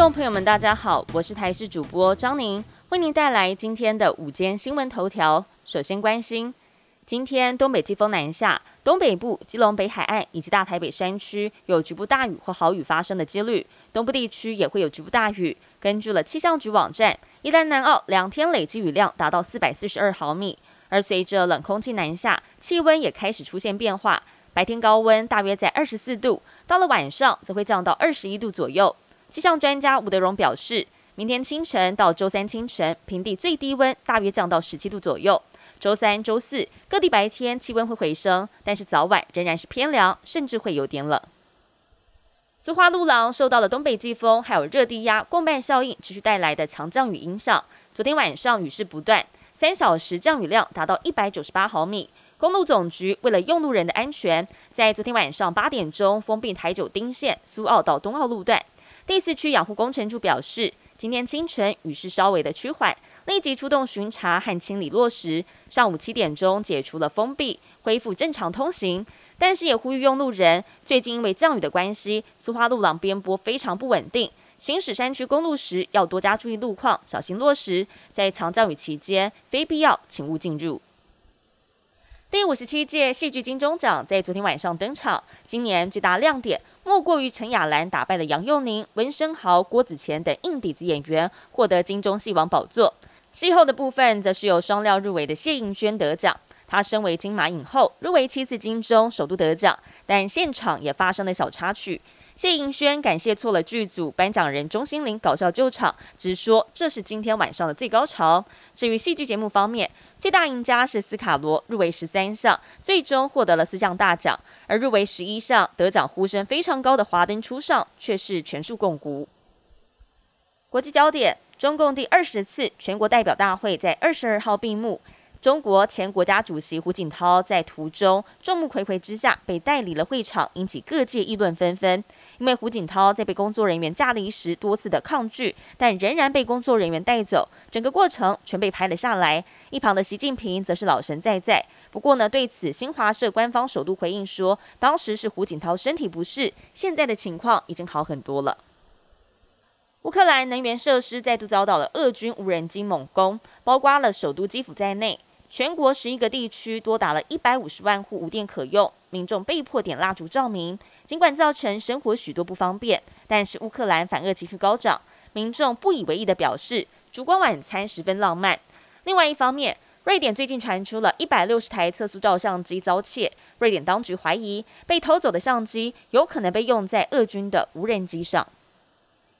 众朋友们，大家好，我是台视主播张宁，为您带来今天的午间新闻头条。首先关心，今天东北季风南下，东北部、基隆北海岸以及大台北山区有局部大雨或豪雨发生的几率，东部地区也会有局部大雨。根据了气象局网站，宜兰南澳两天累积雨量达到四百四十二毫米，而随着冷空气南下，气温也开始出现变化，白天高温大约在二十四度，到了晚上则会降到二十一度左右。气象专家吴德荣表示，明天清晨到周三清晨，平地最低温大约降到十七度左右。周三、周四各地白天气温会回升，但是早晚仍然是偏凉，甚至会有点冷。苏花路廊受到了东北季风还有热低压共伴效应持续带来的强降雨影响，昨天晚上雨势不断，三小时降雨量达到一百九十八毫米。公路总局为了用路人的安全，在昨天晚上八点钟封闭台九丁线苏澳到东澳路段。第四区养护工程处表示，今天清晨雨势稍微的趋缓，立即出动巡查和清理落石。上午七点钟解除了封闭，恢复正常通行。但是也呼吁用路人，最近因为降雨的关系，苏花路廊边坡非常不稳定，行驶山区公路时要多加注意路况，小心落石。在强降雨期间，非必要请勿进入。第五十七届戏剧金钟奖在昨天晚上登场，今年最大亮点莫过于陈雅兰打败了杨佑宁、文生豪、郭子乾等硬底子演员，获得金钟戏王宝座。戏后的部分则是由双料入围的谢盈萱得奖，她身为金马影后，入围七次金钟，首度得奖，但现场也发生了小插曲。谢盈萱感谢错了剧组颁奖人钟欣凌搞笑救场，直说这是今天晚上的最高潮。至于戏剧节目方面，最大赢家是斯卡罗，入围十三项，最终获得了四项大奖；而入围十一项、得奖呼声非常高的《华灯初上》却是全数共估。国际焦点：中共第二十次全国代表大会在二十二号闭幕。中国前国家主席胡锦涛在途中众目睽睽之下被带离了会场，引起各界议论纷纷。因为胡锦涛在被工作人员架离时多次的抗拒，但仍然被工作人员带走，整个过程全被拍了下来。一旁的习近平则是老神在在。不过呢，对此新华社官方首度回应说，当时是胡锦涛身体不适，现在的情况已经好很多了。乌克兰能源设施再度遭到了俄军无人机猛攻，包括了首都基辅在内。全国十一个地区多达了一百五十万户无电可用，民众被迫点蜡烛照明。尽管造成生活许多不方便，但是乌克兰反俄情绪高涨，民众不以为意的表示，烛光晚餐十分浪漫。另外一方面，瑞典最近传出了一百六十台测速照相机遭窃，瑞典当局怀疑被偷走的相机有可能被用在俄军的无人机上。